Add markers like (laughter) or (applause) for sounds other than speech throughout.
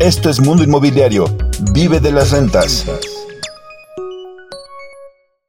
Esto es Mundo Inmobiliario. Vive de las rentas.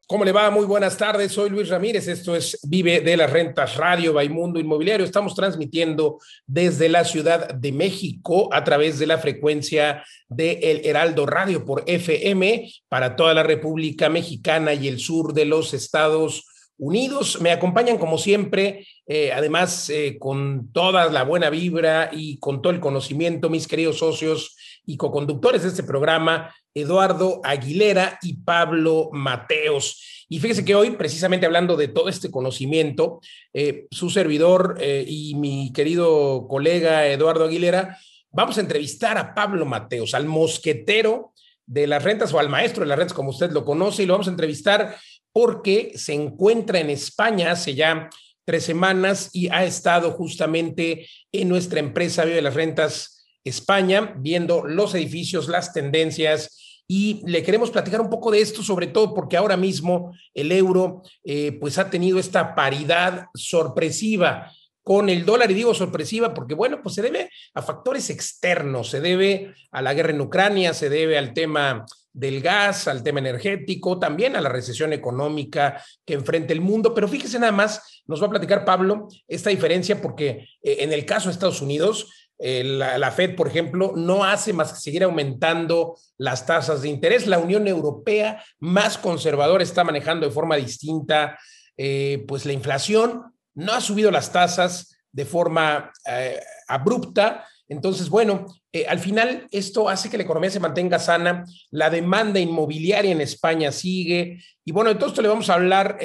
¿Cómo le va? Muy buenas tardes. Soy Luis Ramírez. Esto es Vive de las Rentas Radio Mundo Inmobiliario. Estamos transmitiendo desde la Ciudad de México a través de la frecuencia de El Heraldo Radio por FM para toda la República Mexicana y el sur de los Estados Unidos. Me acompañan como siempre, eh, además eh, con toda la buena vibra y con todo el conocimiento, mis queridos socios y coconductores de este programa, Eduardo Aguilera y Pablo Mateos. Y fíjese que hoy, precisamente hablando de todo este conocimiento, eh, su servidor y mi querido colega Eduardo Aguilera, vamos a entrevistar a Pablo Mateos, al mosquetero de las rentas o al maestro de las rentas, como usted lo conoce, y lo vamos a entrevistar porque se encuentra en España hace ya tres semanas y ha estado justamente en nuestra empresa Vive las Rentas España, viendo los edificios, las tendencias. Y le queremos platicar un poco de esto, sobre todo porque ahora mismo el euro eh, pues ha tenido esta paridad sorpresiva con el dólar, y digo sorpresiva porque, bueno, pues se debe a factores externos, se debe a la guerra en Ucrania, se debe al tema del gas, al tema energético, también a la recesión económica que enfrenta el mundo. Pero fíjese nada más, nos va a platicar Pablo esta diferencia porque eh, en el caso de Estados Unidos, eh, la, Fed, por ejemplo, no hace más que seguir aumentando las tasas de interés. La Unión Europea, más conservadora, está manejando de forma distinta, eh, pues la inflación no ha subido las tasas de forma abrupta. Entonces, bueno, al final esto hace que la economía se mantenga sana, la demanda inmobiliaria en España sigue. Y bueno, de todo esto le vamos a hablar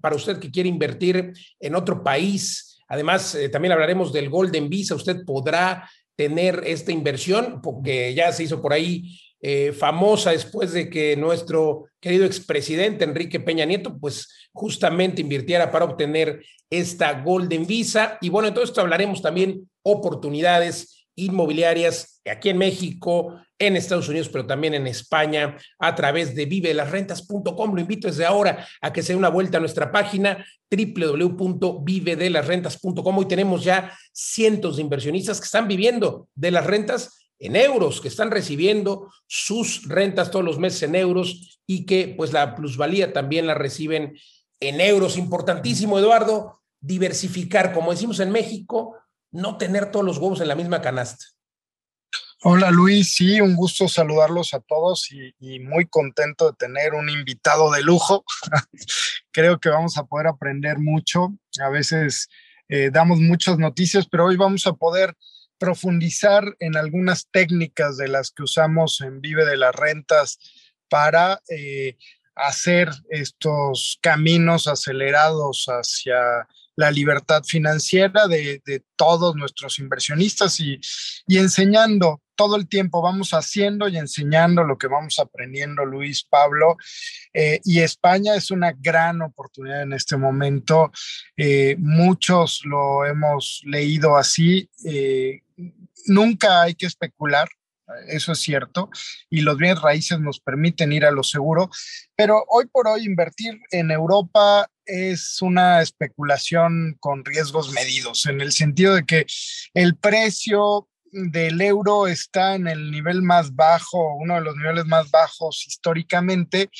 para usted que quiere invertir en otro país Además, eh, también hablaremos del Golden Visa. Usted podrá tener esta inversión, porque ya se hizo por ahí eh, famosa después de que nuestro querido expresidente Enrique Peña Nieto, pues justamente invirtiera para obtener esta Golden Visa. Y bueno, esto hablaremos también oportunidades inmobiliarias aquí en México, en Estados Unidos, pero también en España, a través de vivelasrentas.com. Lo invito desde ahora a que se dé una vuelta a nuestra página www.vivedelasrentas.com. Hoy tenemos ya cientos de inversionistas que están viviendo de las rentas en euros, que están recibiendo sus rentas todos los meses en euros y que pues la plusvalía también la reciben en euros. Importantísimo, Eduardo, diversificar, como decimos en México, no tener todos los huevos en la misma canasta. Hola Luis, sí, un gusto saludarlos a todos y, muy contento de tener un invitado de lujo. (laughs) Creo que vamos a poder aprender mucho. A veces eh, damos muchas noticias, pero hoy vamos a poder profundizar en algunas técnicas de las que usamos en Vive de las Rentas para eh, hacer estos caminos acelerados hacia la libertad financiera de, todos nuestros inversionistas y, enseñando todo el tiempo, vamos haciendo y enseñando lo que vamos aprendiendo, Luis, Pablo. Eh, y España es una gran oportunidad en este momento. Eh, muchos lo hemos leído así. Eh, nunca hay que especular, eso es cierto, y los bienes raíces nos permiten ir a lo seguro, pero hoy por hoy invertir en Europa es una especulación con riesgos medidos, en el sentido de que el precio del euro está en el nivel más bajo, uno de los niveles más bajos históricamente,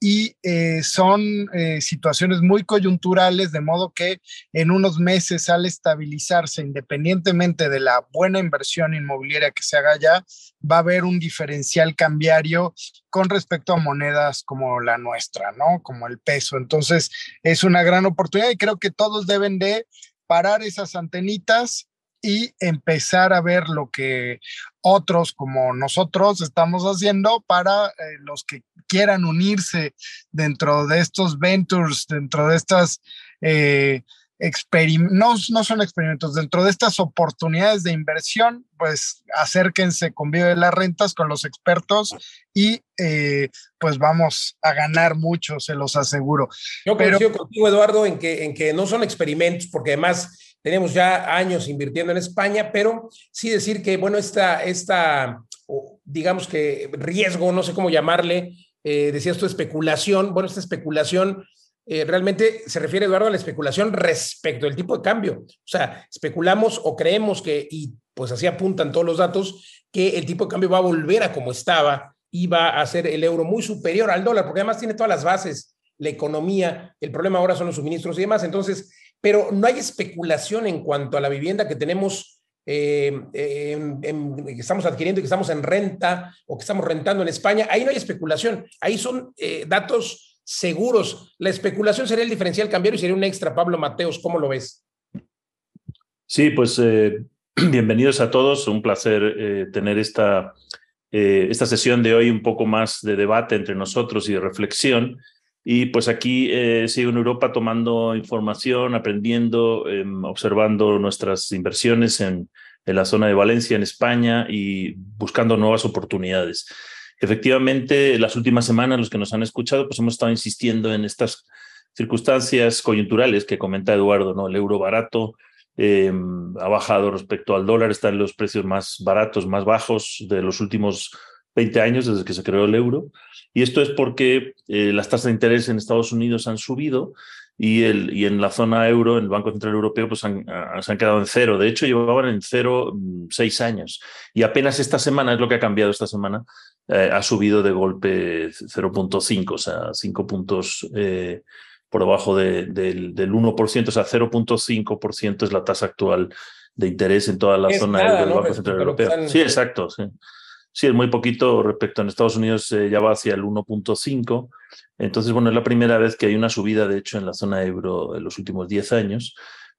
y eh, son eh, situaciones muy coyunturales, de modo que en unos meses al estabilizarse, independientemente de la buena inversión inmobiliaria que se haga allá, va a haber un diferencial cambiario con respecto a monedas como la nuestra, ¿no? Como el peso. Entonces, es una gran oportunidad y creo que todos deben de parar esas antenitas y empezar a ver lo que otros como nosotros estamos haciendo para eh, los que quieran unirse dentro de estos ventures, dentro de estas eh, no, no, son experimentos, dentro de estas oportunidades de inversión, pues acérquense con Vive de las Rentas, con los expertos y eh, pues vamos a ganar mucho, se los aseguro. Yo coincido contigo, Eduardo, en que, en que no son experimentos, porque además tenemos ya años invirtiendo en España, pero sí decir que, bueno, esta, esta digamos que riesgo, no sé cómo llamarle, eh, decías tu especulación, bueno, esta especulación eh, realmente se refiere, Eduardo, a la especulación respecto del tipo de cambio. O sea, especulamos o creemos que, y pues así apuntan todos los datos, que el tipo de cambio va a volver a como estaba y va a ser el euro muy superior al dólar, porque además tiene todas las bases, la economía, el problema ahora son los suministros y demás. Entonces, pero no hay especulación en cuanto a la vivienda que tenemos, eh, que estamos adquiriendo y que estamos en renta o que estamos rentando en España. Ahí no hay especulación, ahí son eh, datos seguros. La especulación sería el diferencial cambiario y sería un extra. Pablo Mateos, ¿cómo lo ves? Sí, pues eh, (clears throat) bienvenidos a todos. Un placer tener esta, esta sesión de hoy un poco más de debate entre nosotros y de reflexión. Y pues aquí eh, sigo en Europa tomando información, aprendiendo, em, observando nuestras inversiones en, en, la zona de Valencia, en España, y buscando nuevas oportunidades. Efectivamente, las últimas semanas, los que nos han escuchado, pues hemos estado insistiendo en estas circunstancias coyunturales que comenta Eduardo, ¿no? El euro barato em, ha bajado respecto al dólar, está en los precios más baratos, más bajos de los últimos 20 años desde que se creó el euro. Y esto es porque eh, las tasas de interés en Estados Unidos han subido y, el, y en la zona euro, en el Banco Central Europeo, pues han, ah, se han quedado en cero. De hecho, llevaban en cero mm, seis años. Y apenas esta semana, es lo que ha cambiado esta semana, eh, ha subido de golpe 0.5, o sea, 5 puntos eh, por debajo del, del 1%, o sea, 0.5% es la tasa actual de interés en toda la zona del Banco Central Europeo. Sí, exacto. Sí. Sí, es muy poquito respecto en Estados Unidos, eh, ya va hacia el 1.5. Entonces, bueno, es la primera vez que hay una subida, de hecho, en la zona euro en los últimos 10 años,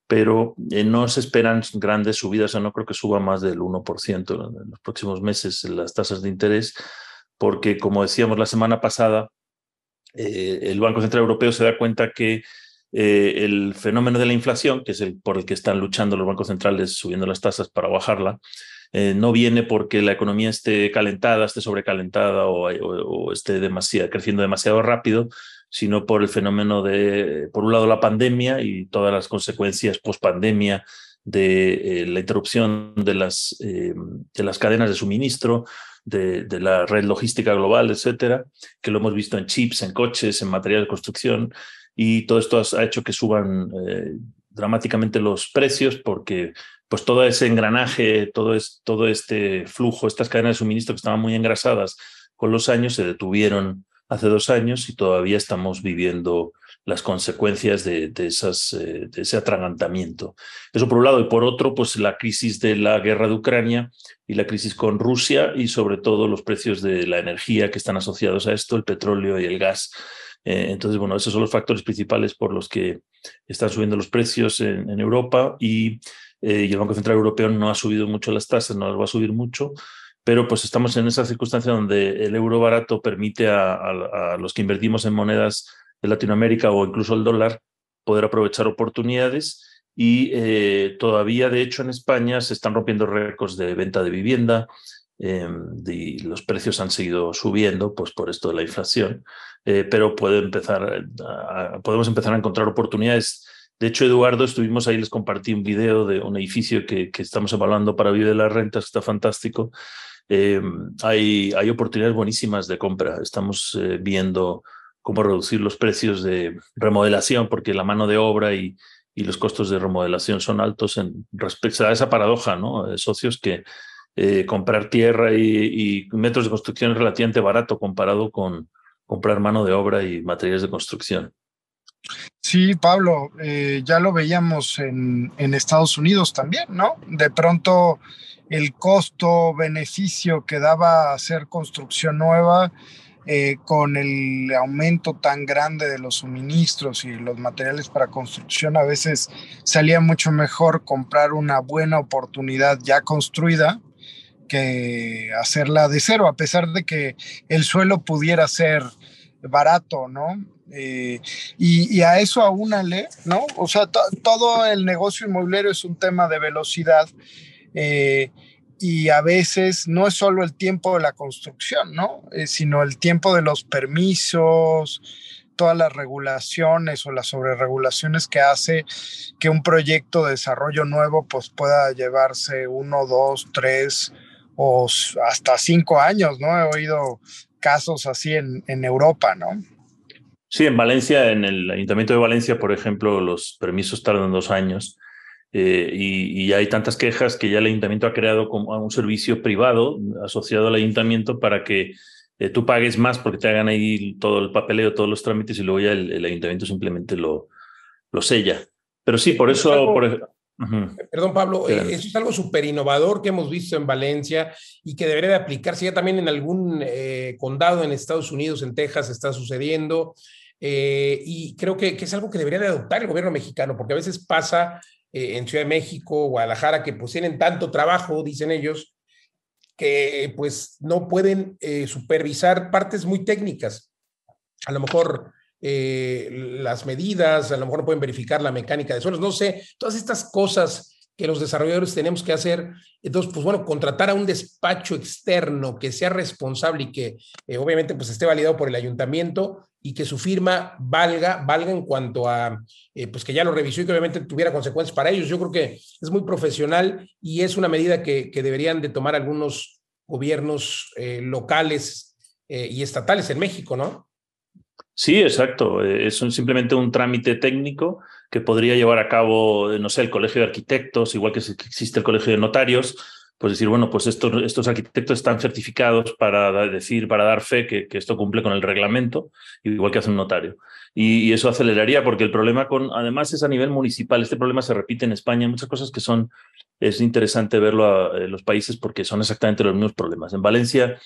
pero eh, no se esperan grandes subidas, o no creo que suba más del 1% en los próximos meses en las tasas de interés, porque, como decíamos la semana pasada, eh, el Banco Central Europeo se da cuenta que el fenómeno de la inflación, que es el por el que están luchando los bancos centrales subiendo las tasas para bajarla, eh, no viene porque la economía esté calentada, esté sobrecalentada o, esté demasiado, creciendo demasiado rápido, sino por el fenómeno de, por un lado, la pandemia y todas las consecuencias post-pandemia de eh, la interrupción de las, eh, de las cadenas de suministro, de, de, la red logística global, etcétera, que lo hemos visto en chips, en coches, en material de construcción, y todo esto ha hecho que suban dramáticamente los precios porque pues todo ese engranaje, todo, es, todo este flujo, estas cadenas de suministro que estaban muy engrasadas con los años, se detuvieron hace dos años y todavía estamos viviendo las consecuencias de, esas, eh, de ese atragantamiento. Eso por un lado. Y por otro, pues la crisis de la guerra de Ucrania y la crisis con Rusia y sobre todo los precios de la energía que están asociados a esto, el petróleo y el gas. Eh, entonces, bueno, esos son los factores principales por los que están subiendo los precios en, en Europa y eh, y el Banco Central Europeo no ha subido mucho las tasas, no las va a subir mucho, pero pues estamos en esa circunstancia donde el euro barato permite a, los que invertimos en monedas de Latinoamérica o incluso el dólar poder aprovechar oportunidades y eh, todavía, de hecho, en España se están rompiendo récords de venta de vivienda em, y los precios han seguido subiendo pues, por esto de la inflación, eh, pero puede empezar podemos empezar a encontrar oportunidades de hecho, Eduardo, estuvimos ahí, les compartí un video de un edificio que, que estamos evaluando para vivir de las rentas, está fantástico. Eh, hay, hay oportunidades buenísimas de compra. Estamos eh, viendo cómo reducir los precios de remodelación, porque la mano de obra y, y los costos de remodelación son altos en respecto a esa paradoja, ¿no? Socios que eh, comprar tierra y, y, metros de construcción es relativamente barato comparado con comprar mano de obra y materiales de construcción. Sí, Pablo, eh, ya lo veíamos en, Estados Unidos también, ¿no? De pronto el costo-beneficio que daba hacer construcción nueva eh, con el aumento tan grande de los suministros y los materiales para construcción, a veces salía mucho mejor comprar una buena oportunidad ya construida que hacerla de cero, a pesar de que el suelo pudiera ser barato, ¿no? Eh, y, a eso aúnale, ¿no? O sea, todo el negocio inmobiliario es un tema de velocidad eh, y a veces no es solo el tiempo de la construcción, ¿no? Eh, sino el tiempo de los permisos, todas las regulaciones o las sobreregulaciones que hace que un proyecto de desarrollo nuevo pues pueda llevarse uno, dos, tres o hasta cinco años, ¿no? He oído casos así en, en Europa, ¿no? Sí, en Valencia, en el Ayuntamiento de Valencia, por ejemplo, los permisos tardan dos años eh, y, hay tantas quejas que ya el ayuntamiento ha creado como un servicio privado asociado al ayuntamiento para que eh, tú pagues más porque te hagan ahí todo el papeleo, todos los trámites y luego ya el, ayuntamiento simplemente lo, lo sella. Pero sí, por eso... por, Perdón, Pablo, eh, eso es algo súper innovador que hemos visto en Valencia y que debería de aplicarse ya también en algún condado en Estados Unidos, en Texas, está sucediendo. y creo que, que, es algo que debería de adoptar el gobierno mexicano, porque a veces pasa eh, en Ciudad de México, Guadalajara, que pues tienen tanto trabajo, dicen ellos, que pues no pueden eh, supervisar partes muy técnicas. A lo mejor eh, las medidas, a lo mejor no pueden verificar la mecánica de suelos, no sé, todas estas cosas que los desarrolladores tenemos que hacer. Entonces, pues bueno, contratar a un despacho externo que sea responsable y que obviamente pues esté validado por el ayuntamiento y que su firma valga, valga en cuanto a, eh, pues que ya lo revisó y que obviamente tuviera consecuencias para ellos. Yo creo que es muy profesional y es una medida que, deberían de tomar algunos gobiernos eh, locales eh, y estatales en México, ¿no? Sí, exacto. Es simplemente un trámite técnico que podría llevar a cabo, no sé, el Colegio de Arquitectos, igual que existe el Colegio de Notarios, pues decir, bueno, pues estos, estos arquitectos están certificados para decir, para dar fe que, que, esto cumple con el reglamento, igual que hace un notario. Y, eso aceleraría, porque el problema con, además es a nivel municipal, este problema se repite en España, muchas cosas que son, es interesante verlo en los países porque son exactamente los mismos problemas. En Valencia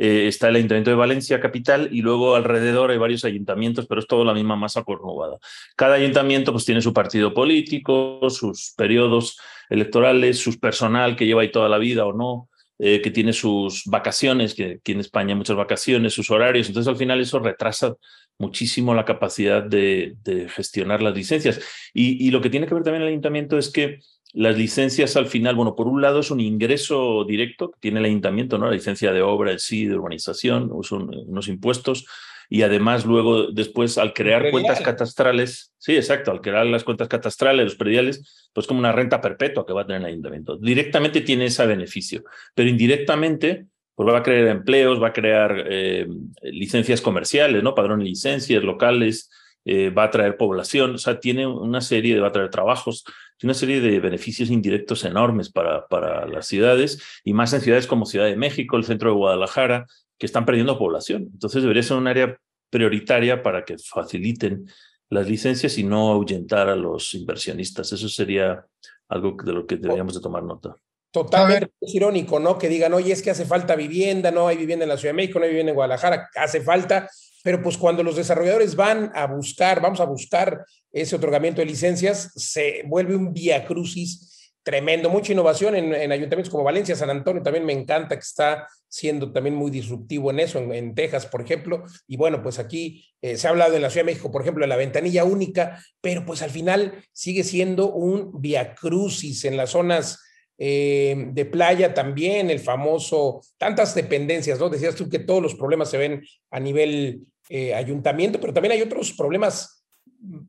eh, está el Ayuntamiento de Valencia capital y luego alrededor hay varios ayuntamientos, pero es todo la misma masa corrobada. Cada ayuntamiento pues tiene su partido político, sus periodos electorales, su personal que lleva ahí toda la vida o no, eh, que tiene sus vacaciones, que aquí en España hay muchas vacaciones, sus horarios. Entonces al final eso retrasa muchísimo la capacidad de, gestionar las licencias. Y, y, lo que tiene que ver también el ayuntamiento es que las licencias al final, bueno, por un lado es un ingreso directo que tiene el ayuntamiento, ¿no? La licencia de obra, el sí, de urbanización, son unos impuestos. Y además luego, después, al crear cuentas catastrales, sí, exacto, al crear las cuentas catastrales, los prediales, pues como una renta perpetua que va a tener el ayuntamiento. Directamente tiene ese beneficio, pero indirectamente, pues va a crear empleos, va a crear eh, licencias comerciales, ¿no? Padrón de licencias locales, eh, va a traer población, o sea, tiene una serie de, va a traer trabajos, tiene una serie de beneficios indirectos enormes para, para las ciudades y más en ciudades como Ciudad de México, el centro de Guadalajara, que están perdiendo población. Entonces debería ser un área prioritaria para que faciliten las licencias y no ahuyentar a los inversionistas. Eso sería algo de lo que deberíamos de tomar nota. Totalmente es irónico, ¿no? Que digan, oye, es que hace falta vivienda, no hay vivienda en la Ciudad de México, no hay vivienda en Guadalajara, hace falta, pero pues cuando los desarrolladores van a buscar, vamos a buscar ese otorgamiento de licencias, se vuelve un vía crucis tremendo, mucha innovación en, ayuntamientos como Valencia, San Antonio, también me encanta que está siendo también muy disruptivo en eso, en, Texas, por ejemplo, y bueno, pues aquí eh, se ha hablado en la Ciudad de México, por ejemplo, de la ventanilla única, pero pues al final sigue siendo un vía crucis en las zonas eh, de playa también, el famoso, tantas dependencias, ¿no? Decías tú que todos los problemas se ven a nivel eh, ayuntamiento, pero también hay otros problemas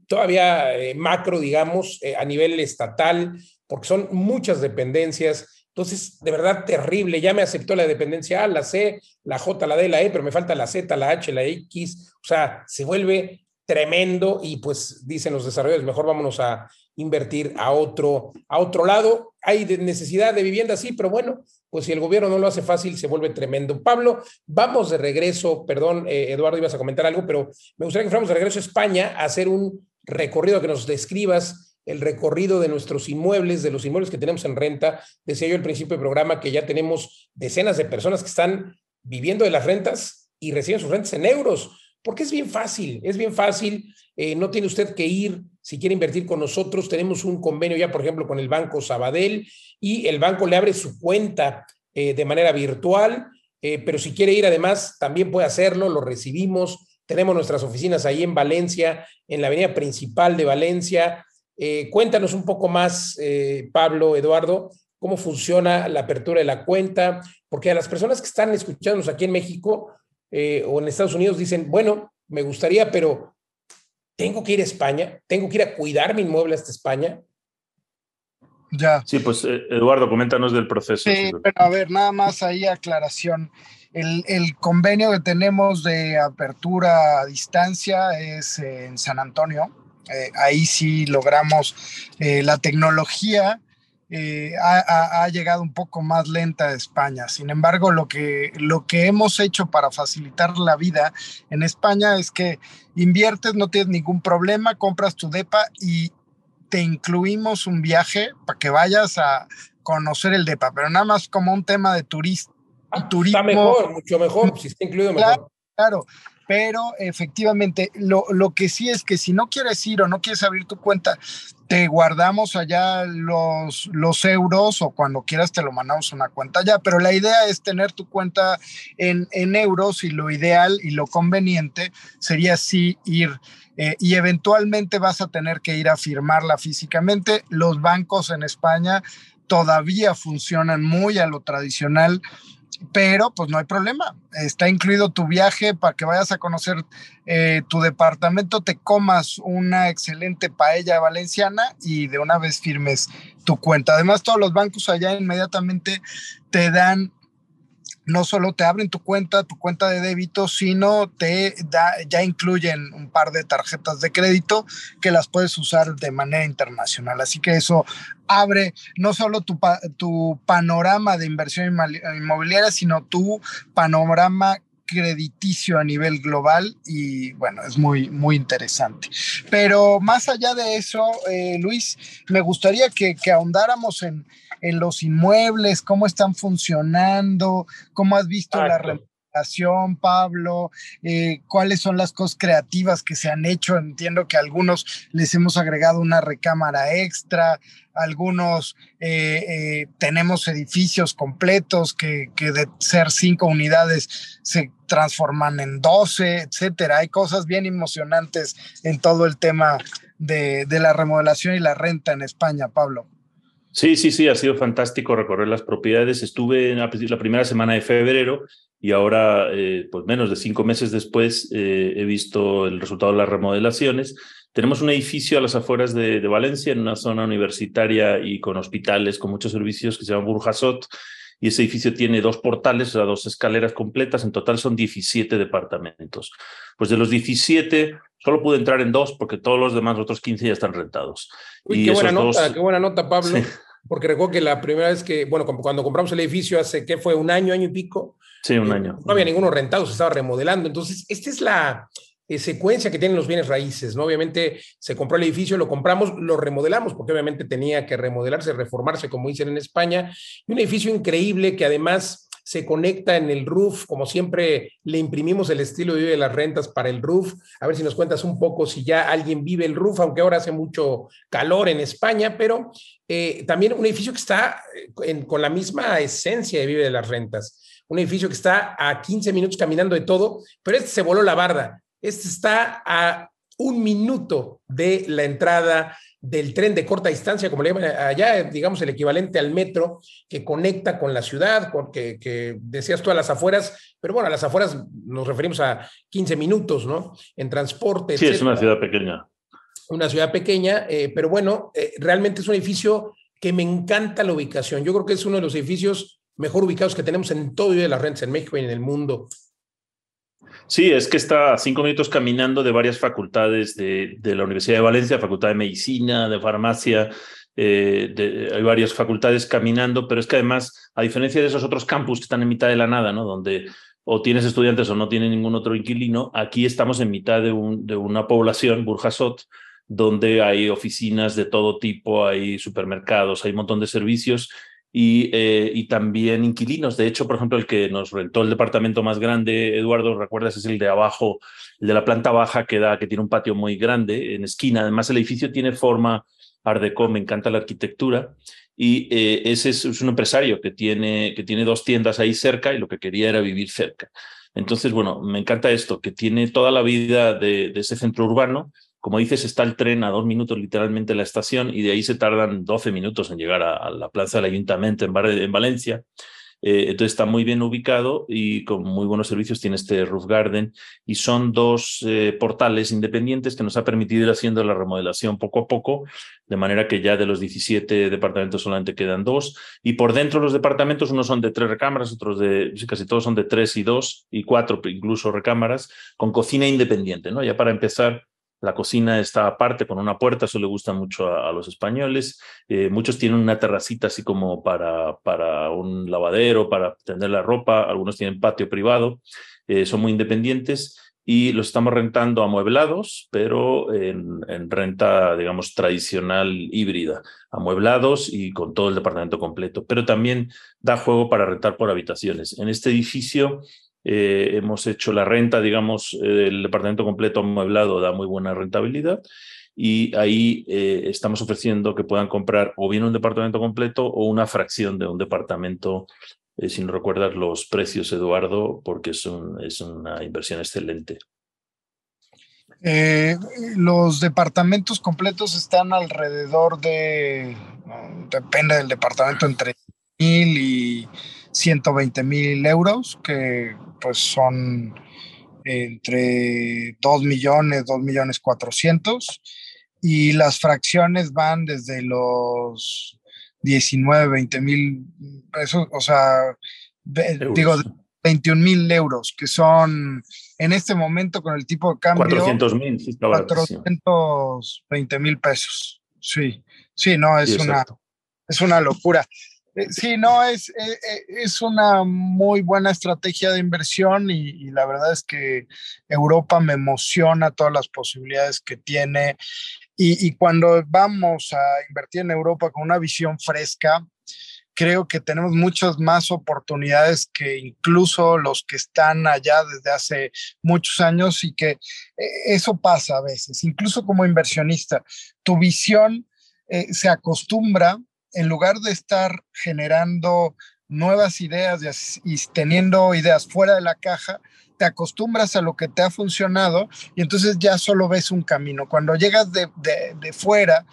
todavía eh, macro, digamos, a nivel estatal, porque son muchas dependencias. Entonces, de verdad, terrible. Ya me aceptó la dependencia A, la C, la J, la D, la E, pero me falta la Z, la H, la X. O sea, se vuelve tremendo y pues dicen los desarrolladores, mejor vámonos a invertir a otro, a otro lado. Hay necesidad de vivienda, sí, pero bueno, pues si el gobierno no lo hace fácil, se vuelve tremendo. Pablo, vamos de regreso, perdón, eh, Eduardo, ibas a comentar algo, pero me gustaría que fuéramos de regreso a España a hacer un recorrido, que nos describas el recorrido de nuestros inmuebles, de los inmuebles que tenemos en renta. Decía yo al principio del programa que ya tenemos decenas de personas que están viviendo de las rentas y reciben sus rentas en euros porque es bien fácil, es bien fácil, eh, no tiene usted que ir si quiere invertir con nosotros, tenemos un convenio ya, por ejemplo, con el Banco Sabadell y el banco le abre su cuenta eh, de manera virtual, eh, pero si quiere ir además, también puede hacerlo, lo recibimos, tenemos nuestras oficinas ahí en Valencia, en la avenida principal de Valencia. cuéntanos un poco más, Pablo, Eduardo, cómo funciona la apertura de la cuenta, porque a las personas que están escuchándonos aquí en México, eh, o en Estados Unidos dicen, bueno, me gustaría, pero tengo que ir a España, tengo que ir a cuidar mi inmueble hasta España. Ya. Sí, pues eh, Eduardo, coméntanos del proceso. Sí, pero a ver, nada más ahí aclaración. El, el, convenio que tenemos de apertura a distancia es en San Antonio. eh, ahí sí logramos eh, la tecnología. Ha, llegado un poco más lenta a España. Sin embargo, lo que, lo que hemos hecho para facilitar la vida en España es que inviertes, no tienes ningún problema, compras tu DEPA y te incluimos un viaje para que vayas a conocer el DEPA, pero nada más como un tema de turista. Ah, turismo. Está mejor, mucho mejor, si está incluido mejor. Claro, pero efectivamente, lo, lo, que sí es que si no quieres ir o no quieres abrir tu cuenta, te guardamos allá los, los euros o cuando quieras te lo mandamos una cuenta allá, pero la idea es tener tu cuenta en, en euros y lo ideal y lo conveniente sería sí ir eh, y eventualmente vas a tener que ir a firmarla físicamente. Los bancos en España todavía funcionan muy a lo tradicional pero pues no hay problema. Está incluido tu viaje para que vayas a conocer eh, tu departamento, te comas una excelente paella valenciana y de una vez firmes tu cuenta. Además, todos los bancos allá inmediatamente te dan no solo te abren tu cuenta, tu cuenta de débito, sino te da, ya incluyen un par de tarjetas de crédito que las puedes usar de manera internacional. Así que eso abre no solo tu, tu panorama de inversión inmobiliaria, sino tu panorama crediticio a nivel global y bueno, es muy, muy interesante. Pero más allá de eso, eh, Luis, me gustaría que, que ahondáramos en, en los inmuebles, cómo están funcionando, cómo has visto la remodelación, Pablo, eh, cuáles son las cosas creativas que se han hecho. Entiendo que a algunos les hemos agregado una recámara extra, algunos eh, eh, tenemos edificios completos que, que, de ser cinco unidades se transforman en doce, etcétera. Hay cosas bien emocionantes en todo el tema de, de la remodelación y la renta en España, Pablo. Sí, sí, sí, ha sido fantástico recorrer las propiedades. Estuve en la, primera semana de febrero y ahora, eh, pues menos de cinco meses después, eh, he visto el resultado de las remodelaciones. Tenemos un edificio a las afueras de, Valencia, en una zona universitaria y con hospitales, con muchos servicios, que se llama Burjasot, y ese edificio tiene dos portales, o sea, dos escaleras completas, en total son 17 departamentos. Pues de los 17, solo pude entrar en dos porque todos los demás, otros 15 ya están rentados. Uy, qué buena nota, qué buena nota, Pablo. Porque recuerdo que la primera vez que, bueno, cuando compramos el edificio hace, ¿qué fue? ¿Un año, año y pico? Sí, un eh, año. No había ninguno rentado, se estaba remodelando. Entonces, esta es la eh, secuencia que tienen los bienes raíces, ¿no? Obviamente se compró el edificio, lo compramos, lo remodelamos, porque obviamente tenía que remodelarse, reformarse, como dicen en España. Y un edificio increíble que además se conecta en el roof, como siempre le imprimimos el estilo de las rentas para el roof. A ver si nos cuentas un poco si ya alguien vive el roof, aunque ahora hace mucho calor en España, pero eh, también un edificio que está eh, con la misma esencia de Vive de las Rentas. Un edificio que está a 15 minutos caminando de todo, pero este se voló la barda. Este está a un minuto de la entrada del tren de corta distancia, como le llaman allá, digamos el equivalente al metro, que conecta con la ciudad, porque que decías tú a las afueras, pero bueno, a las afueras nos referimos a 15 minutos, ¿no? En transporte. Sí, es una ciudad pequeña. Una ciudad pequeña, eh, pero bueno, eh, realmente es un edificio que me encanta la ubicación. Yo creo que es uno de los edificios mejor ubicados que tenemos en todo de las rentas en México y en el mundo. Sí, es que está a cinco minutos caminando de varias facultades de, la Universidad de Valencia, Facultad de Medicina, de Farmacia, eh, hay varias facultades caminando, pero es que además, a diferencia de esos otros campus que están en mitad de la nada, ¿no? Donde o tienes estudiantes o no tienes ningún otro inquilino, aquí estamos en mitad de, un, de una población, Burjasot, donde hay oficinas de todo tipo, hay supermercados, hay un montón de servicios y, eh, y, también inquilinos. De hecho, por ejemplo, el que nos rentó el departamento más grande, Eduardo, ¿recuerdas? Es el de abajo, el de la planta baja que, da, que tiene un patio muy grande en esquina. Además, el edificio tiene forma Art Deco, me encanta la arquitectura. Y eh, ese es, un empresario que tiene, que tiene dos tiendas ahí cerca y lo que quería era vivir cerca. Entonces, bueno, me encanta esto, que tiene toda la vida de ese centro urbano, como dices, está el tren a dos minutos literalmente la estación y de ahí se tardan 12 minutos en llegar a, la plaza del ayuntamiento en, Valencia. Eh, entonces está muy bien ubicado y con muy buenos servicios tiene este roof garden y son dos eh, portales independientes que nos ha permitido ir haciendo la remodelación poco a poco, de manera que ya de los 17 departamentos solamente quedan dos y por dentro los departamentos unos son de tres recámaras, otros de casi todos son de tres y dos y cuatro incluso recámaras con cocina independiente, ¿no? Ya para empezar La cocina está aparte con una puerta, eso le gusta mucho a, los españoles. Eh, muchos tienen una terracita así como para, para un lavadero, para tender la ropa, algunos tienen patio privado, eh, son muy independientes y los estamos rentando amueblados, pero en, renta, digamos, tradicional híbrida, amueblados y con todo el departamento completo, pero también da juego para rentar por habitaciones. En este edificio eh, hemos hecho la renta, digamos, el departamento completo amueblado da muy buena rentabilidad y ahí eh, estamos ofreciendo que puedan comprar o bien un departamento completo o una fracción de un departamento eh, si no recuerdas los precios, Eduardo, porque es, es una inversión excelente. Eh, los departamentos completos están alrededor de, depende del departamento, entre mil y 120 mil euros, que pues son entre 2 millones, 2 millones 400, y las fracciones van desde los 19, 20 mil pesos, o sea, digo, 21 mil euros, que son en este momento con el tipo de cambio. 400 mil, sí, 420 mil pesos. Sí, sí, no, es, una, es una locura. Eh, sí, no, es, eh, eh, es una muy buena estrategia de inversión y, la verdad es que Europa me emociona todas las posibilidades que tiene. Y, cuando vamos a invertir en Europa con una visión fresca, creo que tenemos muchas más oportunidades que incluso los que están allá desde hace muchos años y que eso pasa a veces, incluso como inversionista, tu visión se acostumbra, en lugar de estar generando nuevas ideas y teniendo ideas fuera de la caja, te acostumbras a lo que te ha funcionado y entonces ya solo ves un camino. Cuando llegas de, fuera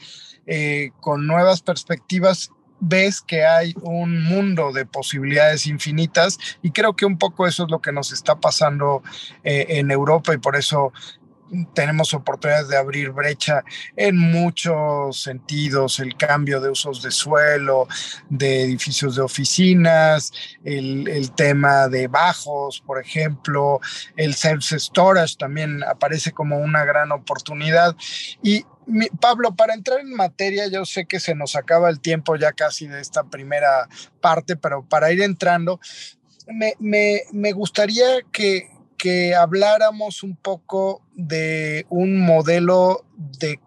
eh, con nuevas perspectivas, ves que hay un mundo de posibilidades infinitas y creo que un poco eso es lo que nos está pasando eh, en Europa y por eso tenemos oportunidades de abrir brecha en muchos sentidos, el cambio de usos de suelo, de edificios de oficinas, el, tema de bajos, por ejemplo, el self-storage también aparece como una gran oportunidad. Y Pablo, para entrar en materia, yo sé que se nos acaba el tiempo ya casi de esta primera parte, pero para ir entrando, me, me gustaría que, que habláramos un poco de un modelo de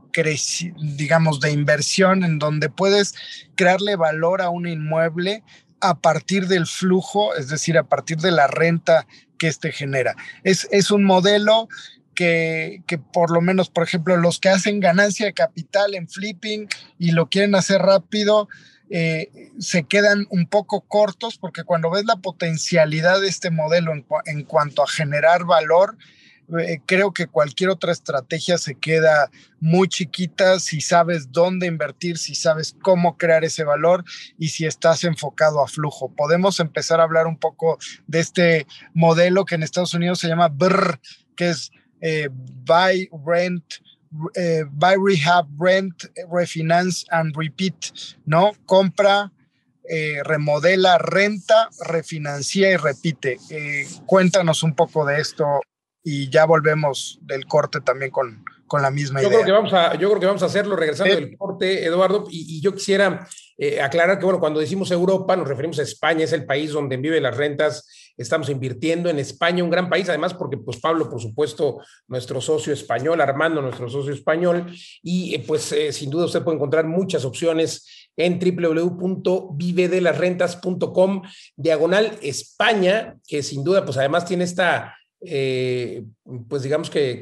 digamos, de inversión en donde puedes crearle valor a un inmueble a partir del flujo, es decir, a partir de la renta que éste genera. Es, es un modelo que, que, por lo menos, por ejemplo, los que hacen ganancia de capital en flipping y lo quieren hacer rápido, eh, se quedan un poco cortos porque cuando ves la potencialidad de este modelo en, cuanto a generar valor, eh, creo que cualquier otra estrategia se queda muy chiquita si sabes dónde invertir, si sabes cómo crear ese valor y si estás enfocado a flujo. Podemos empezar a hablar un poco de este modelo que en Estados Unidos se llama BRR, que es eh, Buy, Rent, eh, buy, rehab, rent, refinance and repeat, ¿no? Compra, eh, remodela, renta, refinancia y repite. Eh, cuéntanos un poco de esto y ya volvemos del corte también con, con la misma yo idea. Creo que vamos a, yo creo que vamos a hacerlo regresando del corte, Eduardo, y, yo quisiera aclarar que, bueno, cuando decimos Europa nos referimos a España, es el país donde vive las rentas estamos invirtiendo en España, un gran país, además porque pues Pablo, por supuesto, nuestro socio español, Armando, nuestro socio español, y eh, pues eh, sin duda usted puede encontrar muchas opciones en www.vivedelasrentas.com, diagonal España, que sin duda pues además tiene esta eh, pues digamos que,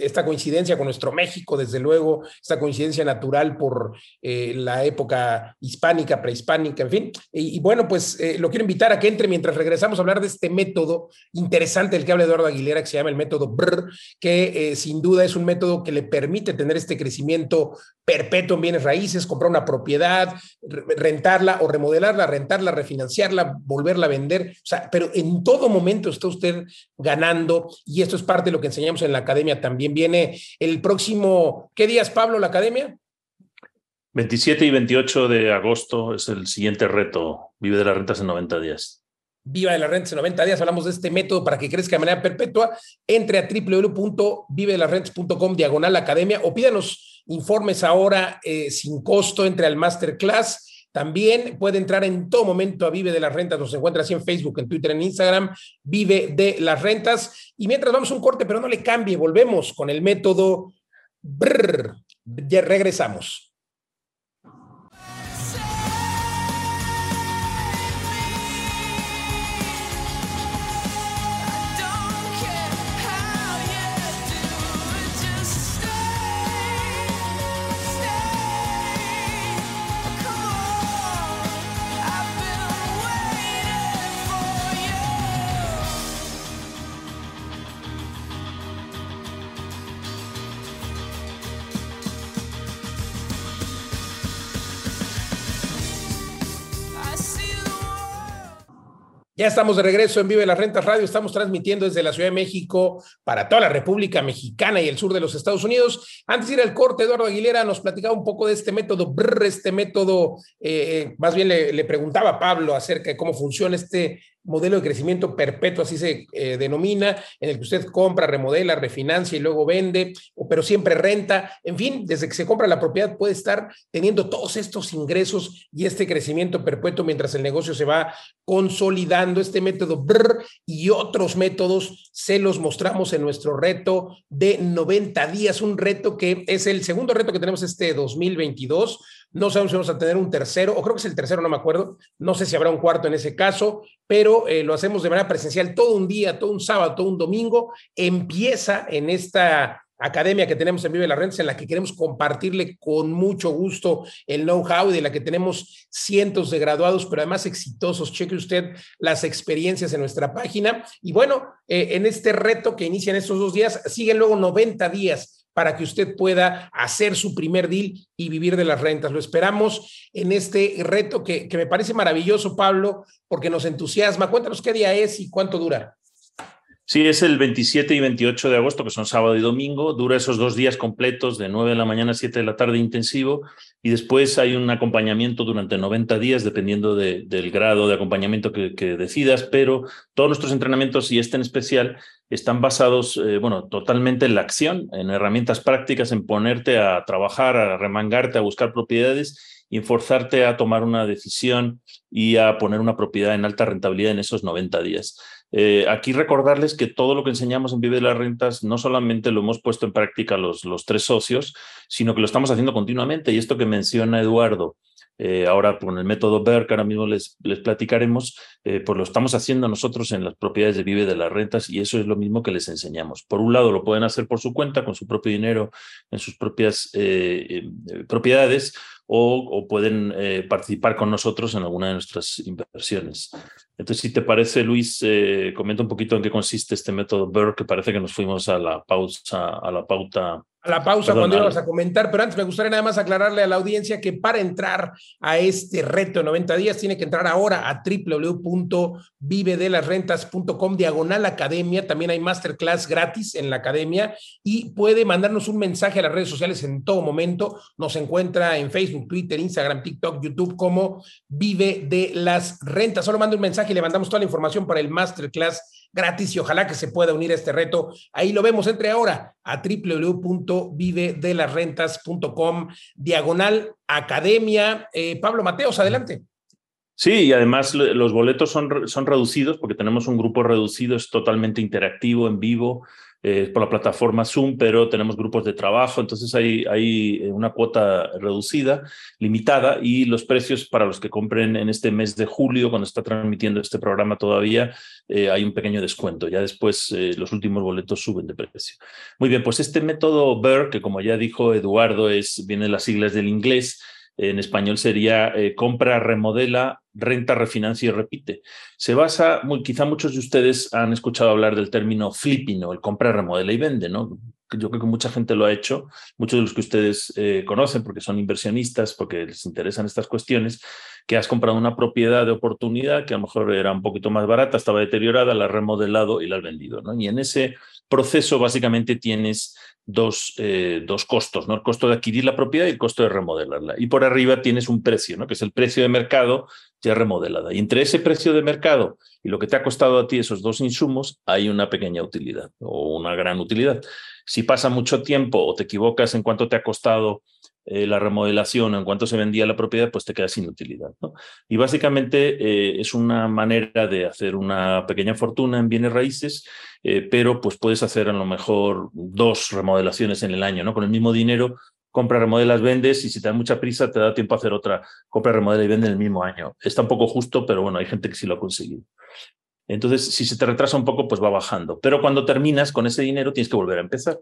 esta coincidencia con nuestro México, desde luego, esta coincidencia natural por eh, la época hispánica, prehispánica, en fin. Y, bueno, pues eh, lo quiero invitar a que entre mientras regresamos a hablar de este método interesante del que habla Eduardo Aguilera, que se llama el método BRR, que sin duda es un método que le permite tener este crecimiento perpetuo en bienes raíces, comprar una propiedad, rentarla o remodelarla, rentarla, refinanciarla, volverla a vender, o sea, pero en todo momento está usted ganando y esto es parte de lo que enseñamos en la academia. También viene el próximo, ¿qué días, Pablo, la academia? 27 y 28 de agosto es el siguiente reto, Vive de las Rentas en 90 días. Viva de las Rentas en 90 días. Hablamos de este método para que crezca de manera perpetua. Entre a www.vivedelasrentas.com diagonal academia o pídanos informes ahora eh, sin costo. Entre al masterclass. También puede entrar en todo momento a Vive de las Rentas. Nos encuentra así en Facebook, en Twitter, en Instagram. Vive de las Rentas. Y mientras vamos un corte, pero no le cambie, volvemos con el método. Ya regresamos. Ya estamos de regreso en Vive las Rentas Radio. Estamos transmitiendo desde la Ciudad de México para toda la República Mexicana y el sur de los Estados Unidos. Antes de ir al corte, Eduardo Aguilera nos platicaba un poco de este método, este método, eh, eh, más bien le, le, preguntaba a Pablo acerca de cómo funciona este modelo de crecimiento perpetuo, así se eh, denomina, en el que usted compra, remodela, refinancia y luego vende, pero siempre renta. En fin, desde que se compra la propiedad puede estar teniendo todos estos ingresos y este crecimiento perpetuo mientras el negocio se va consolidando. Este método y otros métodos se los mostramos en nuestro reto de 90 días, un reto que es el segundo reto que tenemos este 2022 no sabemos si vamos a tener un tercero, o creo que es el tercero, no me acuerdo. No sé si habrá un cuarto en ese caso, pero eh, lo hacemos de manera presencial todo un día, todo un sábado, todo un domingo. Empieza en esta academia que tenemos en Vive la Renta, en la que queremos compartirle con mucho gusto el know-how, de la que tenemos cientos de graduados, pero además exitosos. Cheque usted las experiencias en nuestra página. Y bueno, eh, en este reto que inicia en estos dos días, siguen luego 90 días para que usted pueda hacer su primer deal y vivir de las rentas. Lo esperamos en este reto que, que me parece maravilloso, Pablo, porque nos entusiasma. Cuéntanos qué día es y cuánto dura. Sí, es el 27 y 28 de agosto, que son sábado y domingo. Dura esos dos días completos de 9 de la mañana a 7 de la tarde intensivo. Y después hay un acompañamiento durante 90 días, dependiendo de, del grado de acompañamiento que, que, decidas. Pero todos nuestros entrenamientos, y este en especial, están basados, eh, bueno, totalmente en la acción, en herramientas prácticas, en ponerte a trabajar, a remangarte, a buscar propiedades y en forzarte a tomar una decisión y a poner una propiedad en alta rentabilidad en esos 90 días. Eh, aquí recordarles que todo lo que enseñamos en Vive de las Rentas no solamente lo hemos puesto en práctica los, los tres socios, sino que lo estamos haciendo continuamente. Y esto que menciona Eduardo, eh, ahora con el método BER, que ahora mismo les, les platicaremos, eh, pues lo estamos haciendo nosotros en las propiedades de Vive de las Rentas y eso es lo mismo que les enseñamos. Por un lado, lo pueden hacer por su cuenta, con su propio dinero, en sus propias eh, propiedades, o, pueden participar con nosotros en alguna de nuestras inversiones. Entonces, si te parece, Luis, eh, comenta un poquito en qué consiste este método BER, que parece que nos fuimos a la pausa, a la pauta a la pausa cuando íbamos a comentar, pero antes me gustaría nada más aclararle a la audiencia que para entrar a este reto de 90 días tiene que entrar ahora a www.vivedelasrentas.com diagonal academia, también hay masterclass gratis en la academia y puede mandarnos un mensaje a las redes sociales en todo momento, nos encuentra en Facebook, Twitter, Instagram, TikTok, YouTube como Vive de las Rentas, solo manda un mensaje y le mandamos toda la información para el masterclass gratis y ojalá que se pueda unir a este reto. Ahí lo vemos, entre ahora a www.vivedelasrentas.com, diagonal academia. Eh, Pablo Mateos, adelante. Sí, y además los boletos son, son reducidos porque tenemos un grupo reducido, es totalmente interactivo, en vivo eh, por la plataforma Zoom, pero tenemos grupos de trabajo, entonces hay, hay eh, una cuota reducida, limitada, y los precios para los que compren en este mes de julio, cuando está transmitiendo este programa todavía, eh, hay un pequeño descuento. Ya después los últimos boletos suben de precio. Muy bien, pues este método BER, que como ya dijo Eduardo, es, viene de las siglas del inglés, en español sería eh, compra, remodela, renta, refinancia y repite. Se basa, quizá muchos de ustedes han escuchado hablar del término flipping o el compra, remodela y vende, ¿no? Yo creo que mucha gente lo ha hecho, muchos de los que ustedes eh, conocen porque son inversionistas, porque les interesan estas cuestiones, que has comprado una propiedad de oportunidad que a lo mejor era un poquito más barata, estaba deteriorada, la has remodelado y la has vendido, ¿no? Y en ese proceso básicamente tienes dos, eh, dos costos, ¿no? El costo de adquirir la propiedad y el costo de remodelarla. Y por arriba tienes un precio, ¿no? Que es el precio de mercado ya remodelada. Y entre ese precio de mercado y lo que te ha costado a ti esos dos insumos, hay una pequeña utilidad o una gran utilidad. Si pasa mucho tiempo o te equivocas en cuánto te ha costado eh, la remodelación en cuanto se vendía la propiedad, pues te queda sin utilidad. Y básicamente eh, es una manera de hacer una pequeña fortuna en bienes raíces, eh, pero pues puedes hacer a lo mejor dos remodelaciones en el año, ¿no? Con el mismo dinero, compra, remodelas, vendes y si te da mucha prisa te da tiempo a hacer otra, compra, remodela y vende en el mismo año. Está un poco justo, pero bueno, hay gente que sí lo ha conseguido. Entonces, si se te retrasa un poco, pues va bajando. Pero cuando terminas con ese dinero, tienes que volver a empezar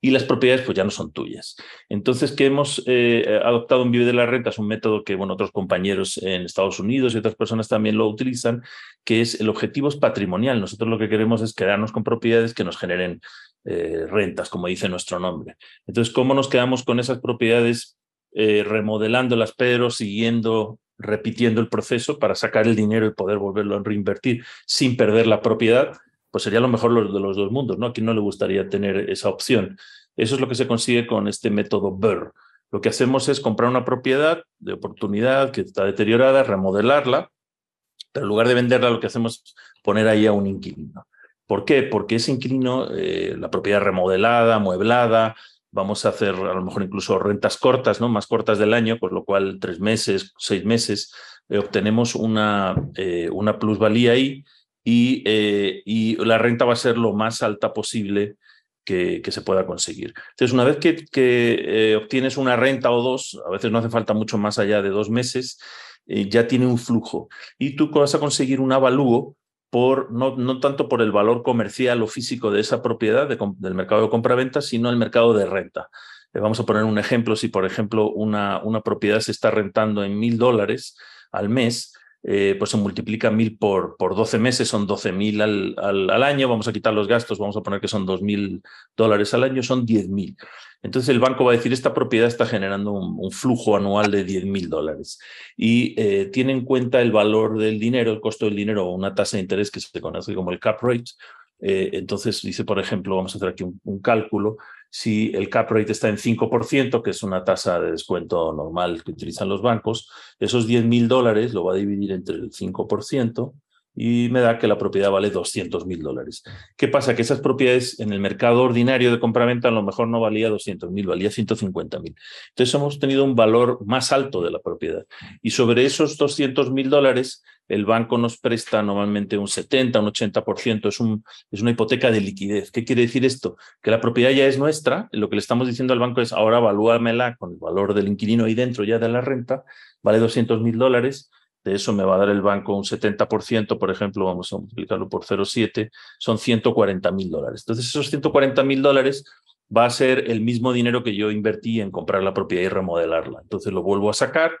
y las propiedades pues ya no son tuyas. Entonces, que hemos eh, adoptado en Vive de la Renta es un método que bueno, otros compañeros en Estados Unidos y otras personas también lo utilizan, que es el objetivo es patrimonial. Nosotros lo que queremos es quedarnos con propiedades que nos generen eh, rentas, como dice nuestro nombre. Entonces, ¿cómo nos quedamos con esas propiedades eh, remodelándolas, pero siguiendo repitiendo el proceso para sacar el dinero y poder volverlo a reinvertir sin perder la propiedad? pues sería lo mejor de los dos mundos, ¿no? A quien no le gustaría tener esa opción. Eso es lo que se consigue con este método BER. Lo que hacemos es comprar una propiedad de oportunidad que está deteriorada, remodelarla, pero en lugar de venderla, lo que hacemos es poner ahí a un inquilino. ¿Por qué? Porque ese inquilino, eh, la propiedad remodelada, mueblada, vamos a hacer a lo mejor incluso rentas cortas, ¿no? Más cortas del año, por lo cual tres meses, seis meses, eh, obtenemos una, eh, una plusvalía ahí eh, y, la renta va a ser lo más alta posible que, se pueda conseguir. Entonces, una vez que, que obtienes una renta o dos, a veces no hace falta mucho más allá de dos meses, ya tiene un flujo. Y tú vas a conseguir un avalúo no, no tanto por el valor comercial o físico de esa propiedad del mercado de compra-venta, sino el mercado de renta. vamos a poner un ejemplo. Si, por ejemplo, una, una propiedad se está rentando en mil dólares al mes, eh, pues se multiplica mil por, por 12 meses, son 12 mil al, al, año, vamos a quitar los gastos, vamos a poner que son 2 mil dólares al año, son 10 mil. Entonces el banco va a decir, esta propiedad está generando un, flujo anual de 10 mil dólares y eh, tiene en cuenta el valor del dinero, el costo del dinero o una tasa de interés que se conoce como el cap rate. Eh, entonces dice, por ejemplo, vamos a hacer aquí un cálculo, si el cap rate está en 5%, que es una tasa de descuento normal que utilizan los bancos, esos 10 mil dólares lo va a dividir entre el 5% y me da que la propiedad vale 200 mil dólares. ¿Qué pasa? Que esas propiedades en el mercado ordinario de compraventa a lo mejor no valía 200 mil, valía 150 mil. Entonces hemos tenido un valor más alto de la propiedad. Y sobre esos 200 mil dólares, el banco nos presta normalmente un 70, un 80%, es, es una hipoteca de liquidez. ¿Qué quiere decir esto? Que la propiedad ya es nuestra, lo que le estamos diciendo al banco es ahora evalúamela con el valor del inquilino ahí dentro ya de la renta, vale 200 mil dólares, de eso me va a dar el banco un 70%, por ejemplo, vamos a multiplicarlo por 0,7, son 140 mil dólares. Entonces, esos 140 mil dólares va a ser el mismo dinero que yo invertí en comprar la propiedad y remodelarla. Entonces, lo vuelvo a sacar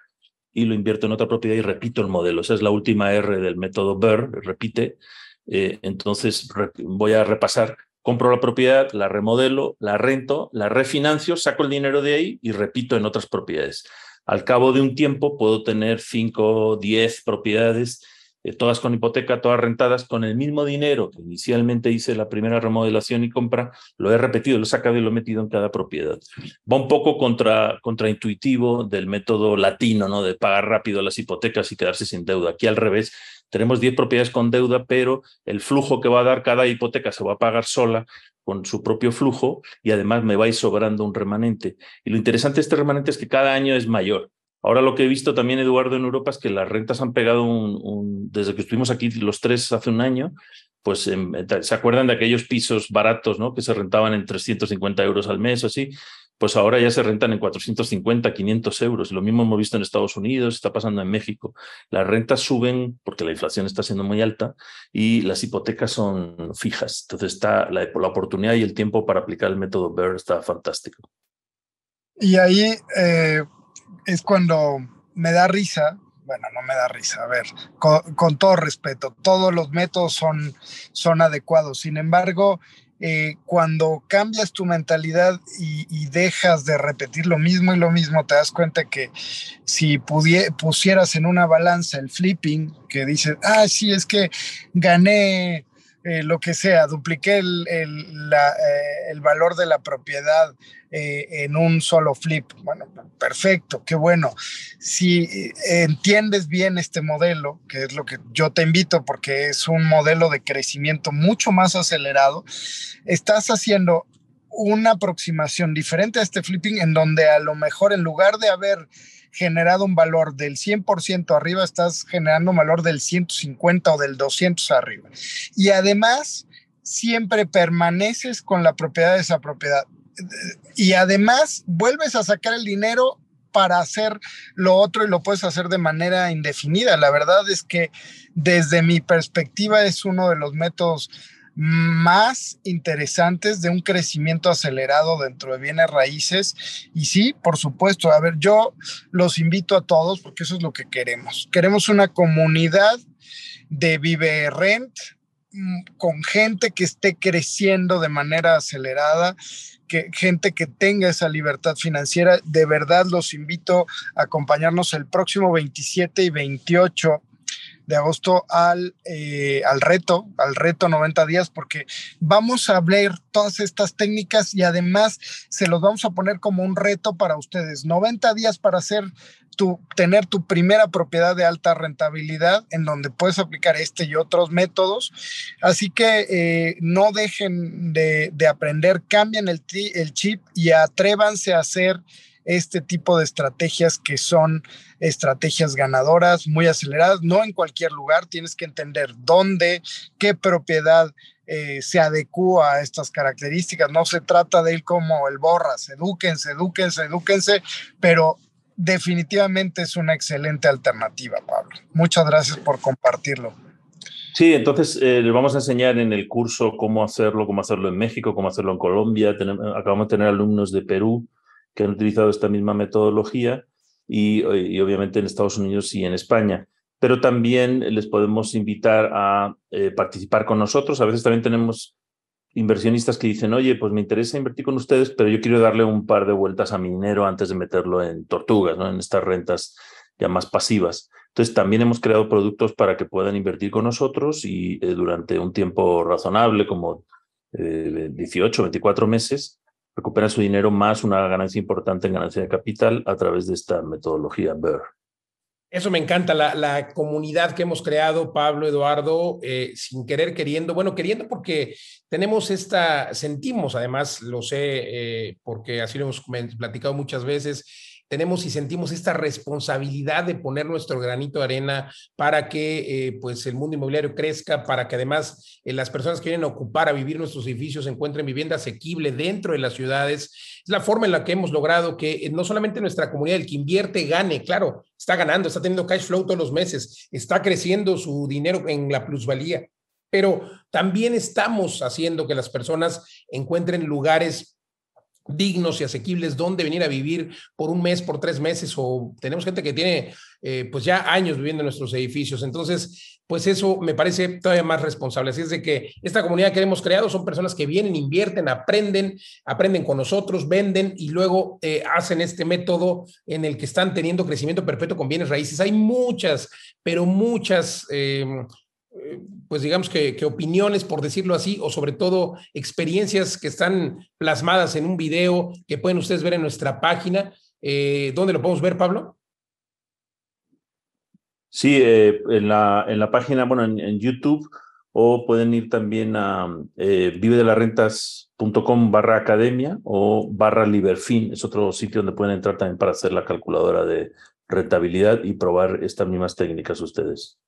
y lo invierto en otra propiedad y repito el modelo. Esa es la última R del método BER, repite. Eh, entonces, voy a repasar. Compro la propiedad, la remodelo, la rento, la refinancio, saco el dinero de ahí y repito en otras propiedades. Al cabo de un tiempo puedo tener 5, 10 propiedades, eh, todas con hipoteca, todas rentadas, con el mismo dinero que inicialmente hice la primera remodelación y compra, lo he repetido, lo he sacado y lo he metido en cada propiedad. Va un poco contra, contraintuitivo del método latino, ¿no? De pagar rápido las hipotecas y quedarse sin deuda. Aquí al revés, tenemos 10 propiedades con deuda, pero el flujo que va a dar cada hipoteca se va a pagar sola con su propio flujo y además me va a ir sobrando un remanente. Y lo interesante de este remanente es que cada año es mayor. Ahora lo que he visto también, Eduardo, en Europa es que las rentas han pegado un, desde que estuvimos aquí los tres hace un año, pues em, se acuerdan de aquellos pisos baratos, ¿no? Que se rentaban en 350 euros al mes o así, pues ahora ya se rentan en 450, 500 euros. Lo mismo hemos visto en Estados Unidos, está pasando en México. Las rentas suben porque la inflación está siendo muy alta y las hipotecas son fijas. Entonces está la, oportunidad y el tiempo para aplicar el método BER está fantástico. Y ahí eh, es cuando me da risa, bueno, no me da risa, a ver, con, todo respeto, todos los métodos son, son adecuados. Sin embargo, eh, cuando cambias tu mentalidad y, dejas de repetir lo mismo y lo mismo, te das cuenta que si pusieras en una balanza el flipping, que dices, ah, sí, es que gané eh, lo que sea, dupliqué el, el, eh, valor de la propiedad eh, en un solo flip. Bueno, perfecto, qué bueno. Si entiendes bien este modelo, que es lo que yo te invito porque es un modelo de crecimiento mucho más acelerado, estás haciendo una aproximación diferente a este flipping en donde a lo mejor en lugar de haber generado un valor del 100% arriba, estás generando un valor del 150 o del 200 arriba. Y además, siempre permaneces con la propiedad de esa propiedad. Y además, vuelves a sacar el dinero para hacer lo otro y lo puedes hacer de manera indefinida. La verdad es que desde mi perspectiva es uno de los métodos más interesantes de un crecimiento acelerado dentro de bienes raíces. Y sí, por supuesto, a ver, yo los invito a todos porque eso es lo que queremos. Queremos una comunidad de Vive Rent mm, con gente que esté creciendo de manera acelerada, que gente que tenga esa libertad financiera. De verdad los invito a acompañarnos el próximo 27 y 28 de agosto al, eh, al reto, al reto 90 días, porque vamos a ver todas estas técnicas y además se los vamos a poner como un reto para ustedes. 90 días para hacer tu, tener tu primera propiedad de alta rentabilidad en donde puedes aplicar este y otros métodos. Así que eh, no dejen de, de aprender, cambien el, el chip y atrévanse a hacer este tipo de estrategias que son estrategias ganadoras, muy aceleradas, no en cualquier lugar, tienes que entender dónde, qué propiedad eh, se adecúa a estas características, no se trata de ir como el borras, edúquense, edúquense, edúquense, pero definitivamente es una excelente alternativa, Pablo. Muchas gracias por compartirlo. Sí, entonces eh, les vamos a enseñar en el curso cómo hacerlo, cómo hacerlo en México, cómo hacerlo en Colombia. acabamos de tener alumnos de Perú que han utilizado esta misma metodología y, obviamente en Estados Unidos y en España. Pero también les podemos invitar a eh, participar con nosotros. A veces también tenemos inversionistas que dicen, oye, pues me interesa invertir con ustedes, pero yo quiero darle un par de vueltas a mi dinero antes de meterlo en tortugas, ¿no? en estas rentas ya más pasivas. Entonces, también hemos creado productos para que puedan invertir con nosotros y eh, durante un tiempo razonable, como 18, eh, 24 meses, recupera su dinero más una ganancia importante en ganancia de capital a través de esta metodología BER. Eso me encanta, la, comunidad que hemos creado, Pablo, Eduardo, eh, sin querer, queriendo, bueno, queriendo porque tenemos esta, sentimos además, lo sé, eh, porque así lo hemos platicado muchas veces, tenemos y sentimos esta responsabilidad de poner nuestro granito de arena para que eh, pues el mundo inmobiliario crezca, para que además eh, las personas que quieren ocupar a vivir nuestros edificios encuentren vivienda asequible dentro de las ciudades. Es la forma en la que hemos logrado que eh, no solamente nuestra comunidad, el que invierte, gane, claro, está ganando, está teniendo cash flow todos los meses, está creciendo su dinero en la plusvalía, pero también estamos haciendo que las personas encuentren lugares dignos y asequibles donde venir a vivir por un mes, por tres meses, o tenemos gente que tiene eh, pues ya años viviendo en nuestros edificios. Entonces, pues eso me parece todavía más responsable. Así es de que esta comunidad que hemos creado son personas que vienen, invierten, aprenden, aprenden con nosotros, venden y luego eh, hacen este método en el que están teniendo crecimiento perpetuo con bienes raíces. Hay muchas, pero muchas eh, pues digamos que, opiniones, por decirlo así, o sobre todo experiencias que están plasmadas en un video que pueden ustedes ver en nuestra página. Eh, ¿Dónde lo podemos ver, Pablo? Sí, eh, en, la, en la página, bueno, en, YouTube, o pueden ir también a eh, vivedelarrentas.com barra academia o barra Liberfin, es otro sitio donde pueden entrar también para hacer la calculadora de rentabilidad y probar estas mismas técnicas ustedes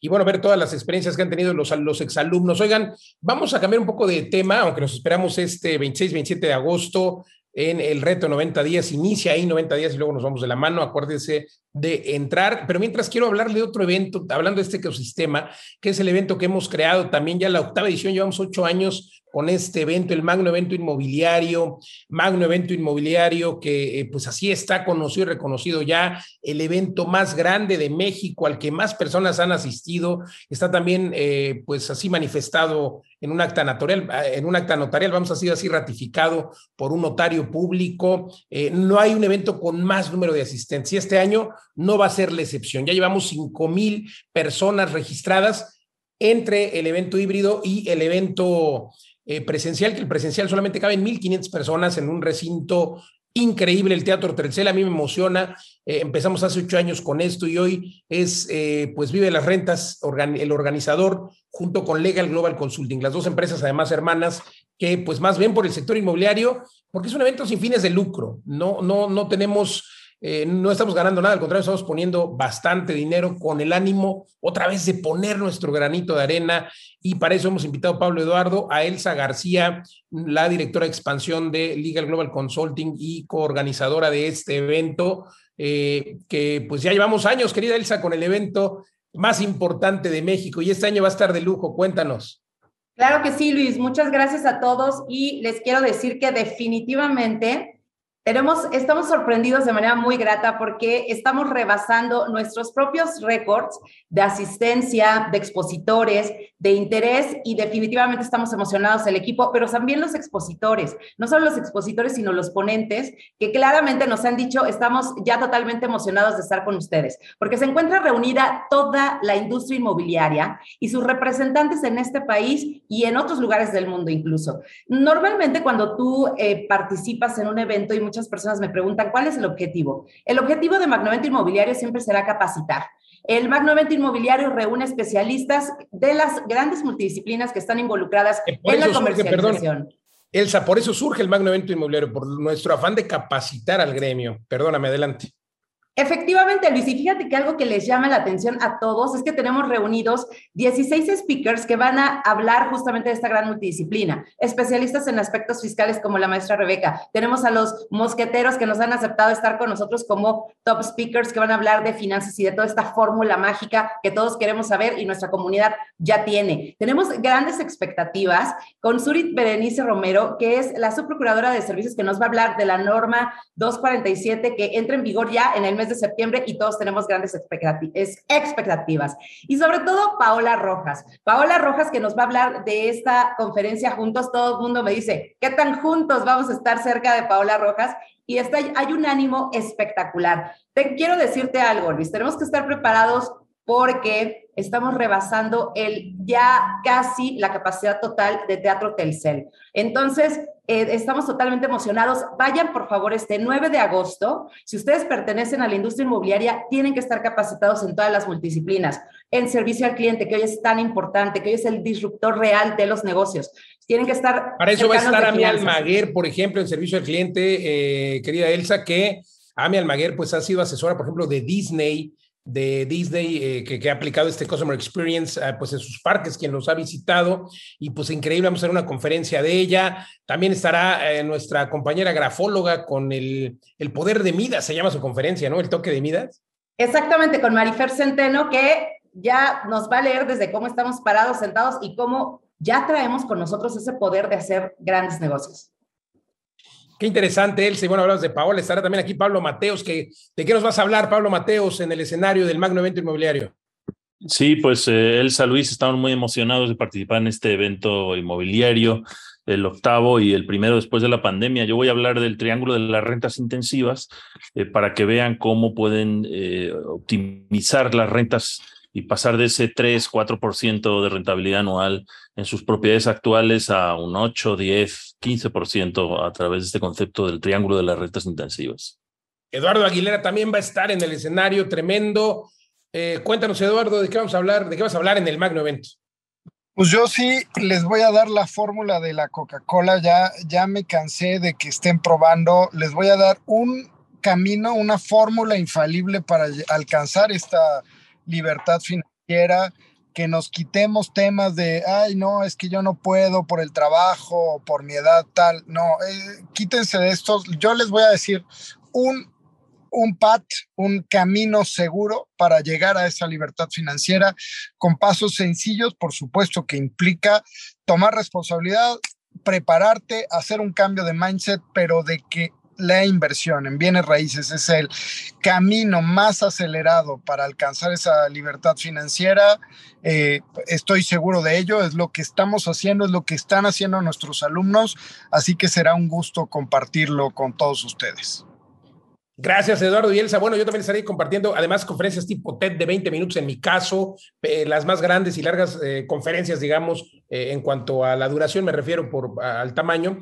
y bueno, ver todas las experiencias que han tenido los, los exalumnos. Oigan, vamos a cambiar un poco de tema, aunque nos esperamos este 26, 27 de agosto en el reto 90 días, inicia ahí 90 días y luego nos vamos de la mano, acuérdense de entrar, pero mientras quiero hablarle de otro evento, hablando de este ecosistema, que es el evento que hemos creado también ya la octava edición, llevamos ocho años con este evento, el Magno Evento Inmobiliario, Magno Evento Inmobiliario, que eh, pues así está conocido y reconocido ya, el evento más grande de México, al que más personas han asistido, está también eh, pues así manifestado en un acta notarial, en un acta notarial, vamos a decir así ratificado por un notario público. Eh, no hay un evento con más número de asistentes y este año no va a ser la excepción. Ya llevamos cinco mil personas registradas entre el evento híbrido y el evento eh, presencial, que el presencial solamente caben 1.500 personas en un recinto increíble el Teatro Tercel, a mí me emociona. Eh, empezamos hace ocho años con esto y hoy es, eh, pues vive las rentas, el organizador junto con Legal Global Consulting, las dos empresas además hermanas que pues más ven por el sector inmobiliario, porque es un evento sin fines de lucro. No, no, no tenemos eh, no estamos ganando nada, al contrario, estamos poniendo bastante dinero con el ánimo otra vez de poner nuestro granito de arena. Y para eso hemos invitado a Pablo Eduardo, a Elsa García, la directora de expansión de Legal Global Consulting y coorganizadora de este evento, eh, que pues ya llevamos años, querida Elsa, con el evento más importante de México. Y este año va a estar de lujo, cuéntanos. Claro que sí, Luis, muchas gracias a todos. Y les quiero decir que definitivamente estamos sorprendidos de manera muy grata porque estamos rebasando nuestros propios récords de asistencia, de expositores, de interés y definitivamente estamos emocionados el equipo, pero también los expositores, no solo los expositores, sino los ponentes que claramente nos han dicho, estamos ya totalmente emocionados de estar con ustedes, porque se encuentra reunida toda la industria inmobiliaria y sus representantes en este país y en otros lugares del mundo incluso. Normalmente cuando tú eh, participas en un evento y muchas personas me preguntan, ¿cuál es el objetivo? El objetivo de Magnovento Inmobiliario siempre será capacitar. El Magnovento Inmobiliario reúne especialistas de las grandes multidisciplinas que están involucradas en la comercialización. Elsa, por eso surge el Magnovento Inmobiliario, por nuestro afán de capacitar al gremio. Perdóname, adelante. Efectivamente, Luis, y fíjate que algo que les llama la atención a todos es que tenemos reunidos 16 speakers que van a hablar justamente de esta gran multidisciplina, especialistas en aspectos fiscales como la maestra Rebeca. Tenemos a los mosqueteros que nos han aceptado estar con nosotros como top speakers que van a hablar de finanzas y de toda esta fórmula mágica que todos queremos saber y nuestra comunidad ya tiene. Tenemos grandes expectativas con Surit Berenice Romero, que es la subprocuradora de servicios que nos va a hablar de la norma 247 que entra en vigor ya en el mes de septiembre y todos tenemos grandes expectativas. Y sobre todo, Paola Rojas. Paola Rojas que nos va a hablar de esta conferencia juntos. Todo el mundo me dice, ¿qué tan juntos vamos a estar cerca de Paola Rojas? Y está, hay un ánimo espectacular. Te quiero decirte algo, Luis. Tenemos que estar preparados porque estamos rebasando el ya casi la capacidad total de Teatro Telcel. Entonces, eh, estamos totalmente emocionados. Vayan, por favor, este 9 de agosto. Si ustedes pertenecen a la industria inmobiliaria, tienen que estar capacitados en todas las multidisciplinas, en servicio al cliente, que hoy es tan importante, que hoy es el disruptor real de los negocios. Tienen que estar... Para eso va a estar Ami Almaguer, por ejemplo, en servicio al cliente, eh, querida Elsa, que Ami Almaguer pues ha sido asesora, por ejemplo, de Disney, de Disney eh, que, ha aplicado este Customer Experience eh, pues en sus parques, quien los ha visitado y pues increíble, vamos a hacer una conferencia de ella. También estará eh, nuestra compañera grafóloga con el, el poder de Midas, se llama su conferencia, ¿no? El toque de Midas. Exactamente, con Marifer Centeno, que ya nos va a leer desde cómo estamos parados, sentados y cómo ya traemos con nosotros ese poder de hacer grandes negocios. Qué interesante, Elsa. Y bueno, hablamos de Paola. Estará también aquí Pablo Mateos. Que, ¿De qué nos vas a hablar, Pablo Mateos, en el escenario del Magno Evento Inmobiliario? Sí, pues eh, Elsa Luis, estamos muy emocionados de participar en este evento inmobiliario, el octavo y el primero después de la pandemia. Yo voy a hablar del triángulo de las rentas intensivas eh, para que vean cómo pueden eh, optimizar las rentas y pasar de ese 3, 4% de rentabilidad anual en sus propiedades actuales a un 8, 10, 15% a través de este concepto del triángulo de las rentas intensivas. Eduardo Aguilera también va a estar en el escenario tremendo. Eh, cuéntanos, Eduardo, ¿de qué vamos a hablar? ¿De qué vas a hablar en el Magno Evento? Pues yo sí les voy a dar la fórmula de la Coca-Cola. Ya, ya me cansé de que estén probando. Les voy a dar un camino, una fórmula infalible para alcanzar esta libertad financiera, que nos quitemos temas de, ay, no, es que yo no puedo por el trabajo, por mi edad tal. No, eh, quítense de estos. Yo les voy a decir un, un PAT, un camino seguro para llegar a esa libertad financiera con pasos sencillos, por supuesto que implica tomar responsabilidad, prepararte, hacer un cambio de mindset, pero de que la inversión en bienes raíces es el camino más acelerado para alcanzar esa libertad financiera. Eh, estoy seguro de ello, es lo que estamos haciendo, es lo que están haciendo nuestros alumnos, así que será un gusto compartirlo con todos ustedes. Gracias, Eduardo y Elsa. Bueno, yo también estaré compartiendo, además, conferencias tipo TED de 20 minutos en mi caso, eh, las más grandes y largas eh, conferencias, digamos, eh, en cuanto a la duración, me refiero por al tamaño,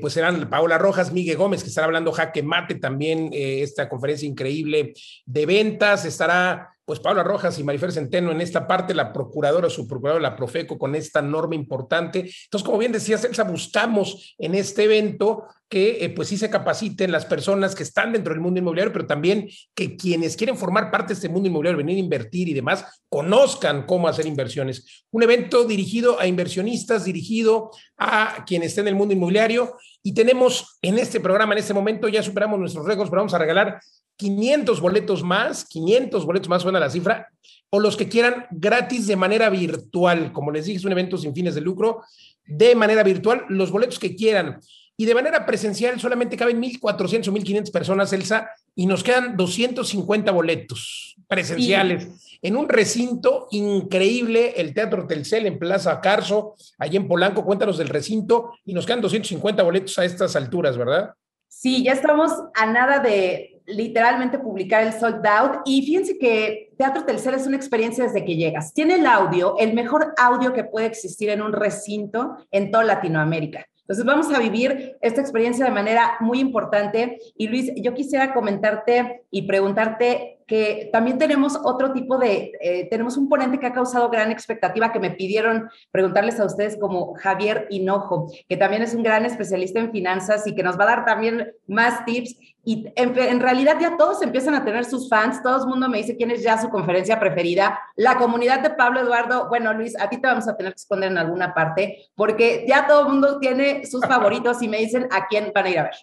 pues serán Paola Rojas, Miguel Gómez, que estará hablando jaque mate también, esta conferencia increíble de ventas, estará pues Paula Rojas y Marifer Centeno en esta parte, la procuradora, su procuradora, la Profeco, con esta norma importante. Entonces, como bien decías, Elsa, buscamos en este evento que eh, pues sí se capaciten las personas que están dentro del mundo inmobiliario, pero también que quienes quieren formar parte de este mundo inmobiliario, venir a invertir y demás, conozcan cómo hacer inversiones. Un evento dirigido a inversionistas, dirigido a quienes estén en el mundo inmobiliario. Y tenemos en este programa, en este momento, ya superamos nuestros récords, pero vamos a regalar 500 boletos más, 500 boletos más suena la cifra, o los que quieran gratis de manera virtual. Como les dije, es un evento sin fines de lucro, de manera virtual, los boletos que quieran. Y de manera presencial solamente caben 1.400 o 1.500 personas, Elsa, y nos quedan 250 boletos presenciales en un recinto increíble, el Teatro Telcel en Plaza Carso, allí en Polanco. Cuéntanos del recinto y nos quedan 250 boletos a estas alturas, ¿verdad? Sí, ya estamos a nada de literalmente publicar el sold out y fíjense que Teatro Telcel es una experiencia desde que llegas. Tiene el audio, el mejor audio que puede existir en un recinto en toda Latinoamérica. Entonces vamos a vivir esta experiencia de manera muy importante. Y Luis, yo quisiera comentarte y preguntarte que también tenemos otro tipo de, eh, tenemos un ponente que ha causado gran expectativa que me pidieron preguntarles a ustedes como Javier Hinojo, que también es un gran especialista en finanzas y que nos va a dar también más tips. Y en, realidad ya todos empiezan a tener sus fans, todo el mundo me dice quién es ya su conferencia preferida. La comunidad de Pablo Eduardo, bueno Luis, a ti te vamos a tener que esconder en alguna parte porque ya todo el mundo tiene sus favoritos y me dicen a quién van a ir a ver.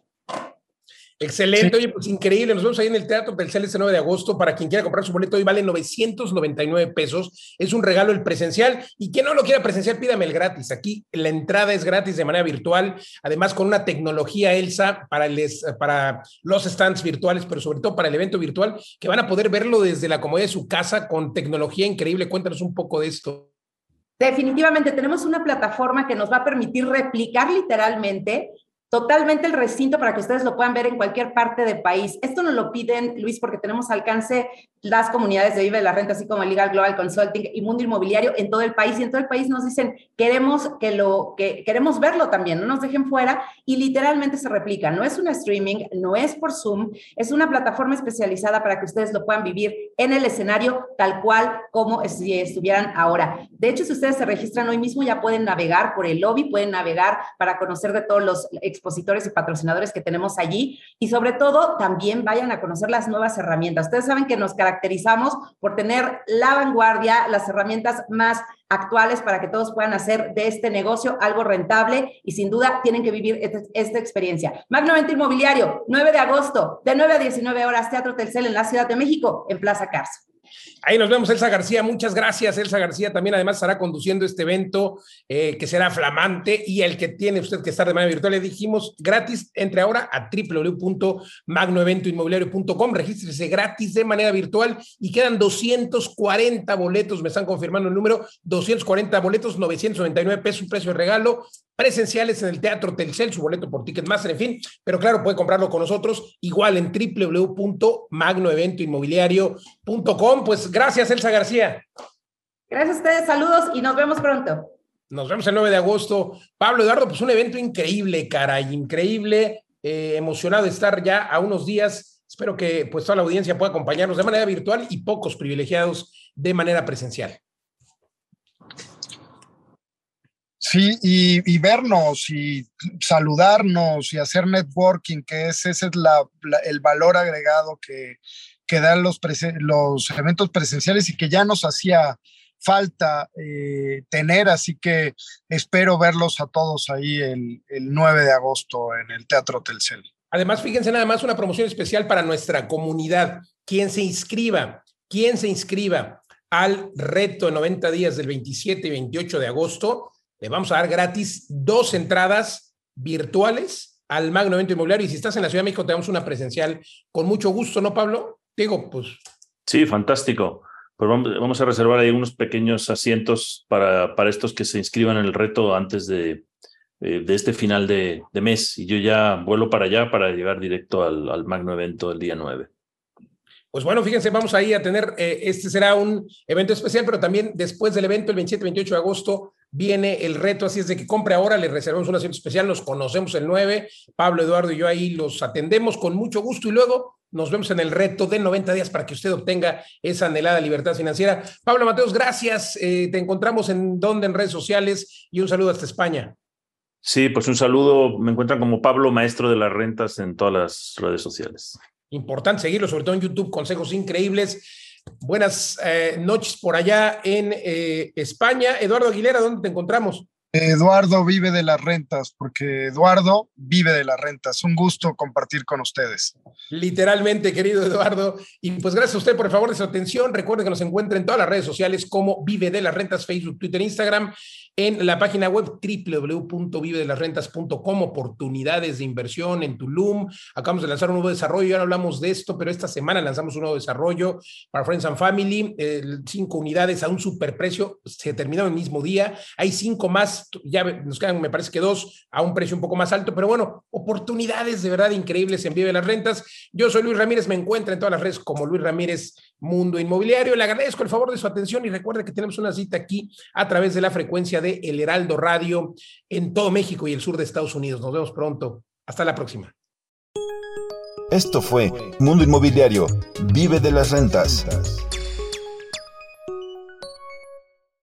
Excelente, oye, pues increíble. Nos vemos ahí en el Teatro Telcel este 9 de agosto. Para quien quiera comprar su boleto, hoy vale 999 pesos. Es un regalo el presencial. Y quien no lo quiera presencial, pídame el gratis. Aquí la entrada es gratis de manera virtual. Además, con una tecnología ELSA para, para los stands virtuales, pero sobre todo para el evento virtual, que van a poder verlo desde la comodidad de su casa con tecnología increíble. Cuéntanos un poco de esto. Definitivamente tenemos una plataforma que nos va a permitir replicar literalmente totalmente el recinto para que ustedes lo puedan ver en cualquier parte del país. Esto nos lo piden, Luis, porque tenemos alcance las comunidades de Vive la Renta, así como Legal Global Consulting y Mundo Inmobiliario en todo el país. Y en todo el país nos dicen, queremos que lo, que queremos verlo también, no nos dejen fuera. Y literalmente se replica. No es un streaming, no es por Zoom, es una plataforma especializada para que ustedes lo puedan vivir en el escenario tal cual como si estuvieran ahora. De hecho, si ustedes se registran hoy mismo, ya pueden navegar por el lobby, pueden navegar para conocer de todos los expositores y patrocinadores que tenemos allí. Y sobre todo, también vayan a conocer las nuevas herramientas. Ustedes saben que nos caracterizan caracterizamos por tener la vanguardia, las herramientas más actuales para que todos puedan hacer de este negocio algo rentable y sin duda tienen que vivir este, esta, experiencia. Magno Evento Inmobiliario, 9 de agosto, de 9 a 19 horas, Teatro Telcel en la Ciudad de México, en Plaza Carso. Ahí nos vemos, Elsa García. Muchas gracias, Elsa García. También además estará conduciendo este evento eh, que será flamante y el que tiene usted que estar de manera virtual. Le dijimos gratis, entre ahora a www.magnoeventoinmobiliario.com. Regístrese gratis de manera virtual y quedan 240 boletos. Me están confirmando el número: 240 boletos, 999 pesos, un precio de regalo presenciales en el Teatro Telcel, su boleto por Ticketmaster, en fin, pero claro, puede comprarlo con nosotros, igual en www.magnoeventoinmobiliario.com. Pues gracias, Elsa García. Gracias a ustedes, saludos y nos vemos pronto. Nos vemos el 9 de agosto. Pablo Eduardo, pues un evento increíble, caray, increíble, eh, emocionado de estar ya a unos días. Espero que pues toda la audiencia pueda acompañarnos de manera virtual y pocos privilegiados de manera presencial. Sí, y, vernos y saludarnos y hacer networking, que ese es el valor agregado que, que dan los, los eventos presenciales y que ya nos hacía falta eh, tener, así que espero verlos a todos ahí el, el 9 de agosto en el Teatro Telcel. Además, fíjense nada más una promoción especial para nuestra comunidad. Quien se inscriba, quien se inscriba al reto de 90 días del 27 y 28 de agosto, le vamos a dar gratis dos entradas virtuales al Magno Evento Inmobiliario. Y si estás en la Ciudad de México, te damos una presencial con mucho gusto, ¿no, Pablo? Digo, pues. Sí, fantástico. Pues vamos, a reservar ahí unos pequeños asientos para, para estos que se inscriban en el reto antes de, de este final de, mes. Y yo ya vuelo para allá para llegar directo al, al magno evento del día 9. Pues bueno, fíjense, vamos ahí a tener, eh, este será un evento especial, pero también después del evento, el 27-28 de agosto, viene el reto, así es de que compre ahora, le reservamos un asiento especial, nos conocemos el 9, Pablo, Eduardo y yo ahí los atendemos con mucho gusto y luego nos vemos en el reto de 90 días para que usted obtenga esa anhelada libertad financiera. Pablo Mateos, gracias, eh, te encontramos en donde, en redes sociales y un saludo hasta España. Sí, pues un saludo, me encuentran como Pablo, maestro de las rentas en todas las redes sociales. Importante seguirlo, sobre todo en YouTube, consejos increíbles. Buenas eh, noches por allá en eh, España. Eduardo Aguilera, ¿dónde te encontramos? Eduardo vive de las rentas, porque Eduardo vive de las rentas. Un gusto compartir con ustedes. Literalmente, querido Eduardo. Y pues gracias a usted por el favor de su atención. Recuerde que nos encuentra en todas las redes sociales como Vive de las Rentas, Facebook, Twitter, Instagram en la página web www.vivedelasrentas.com, oportunidades de inversión en Tulum. Acabamos de lanzar un nuevo desarrollo, ya no hablamos de esto, pero esta semana lanzamos un nuevo desarrollo para Friends and Family, cinco unidades a un superprecio, se terminó el mismo día, hay cinco más, ya nos quedan, me parece que dos, a un precio un poco más alto, pero bueno, oportunidades de verdad increíbles en Vive las Rentas. Yo soy Luis Ramírez, me encuentra en todas las redes como Luis Ramírez Mundo Inmobiliario. Le agradezco el favor de su atención y recuerde que tenemos una cita aquí a través de la frecuencia de El Heraldo Radio en todo México y el sur de Estados Unidos. Nos vemos pronto. Hasta la próxima. Esto fue Mundo Inmobiliario. Vive de las rentas.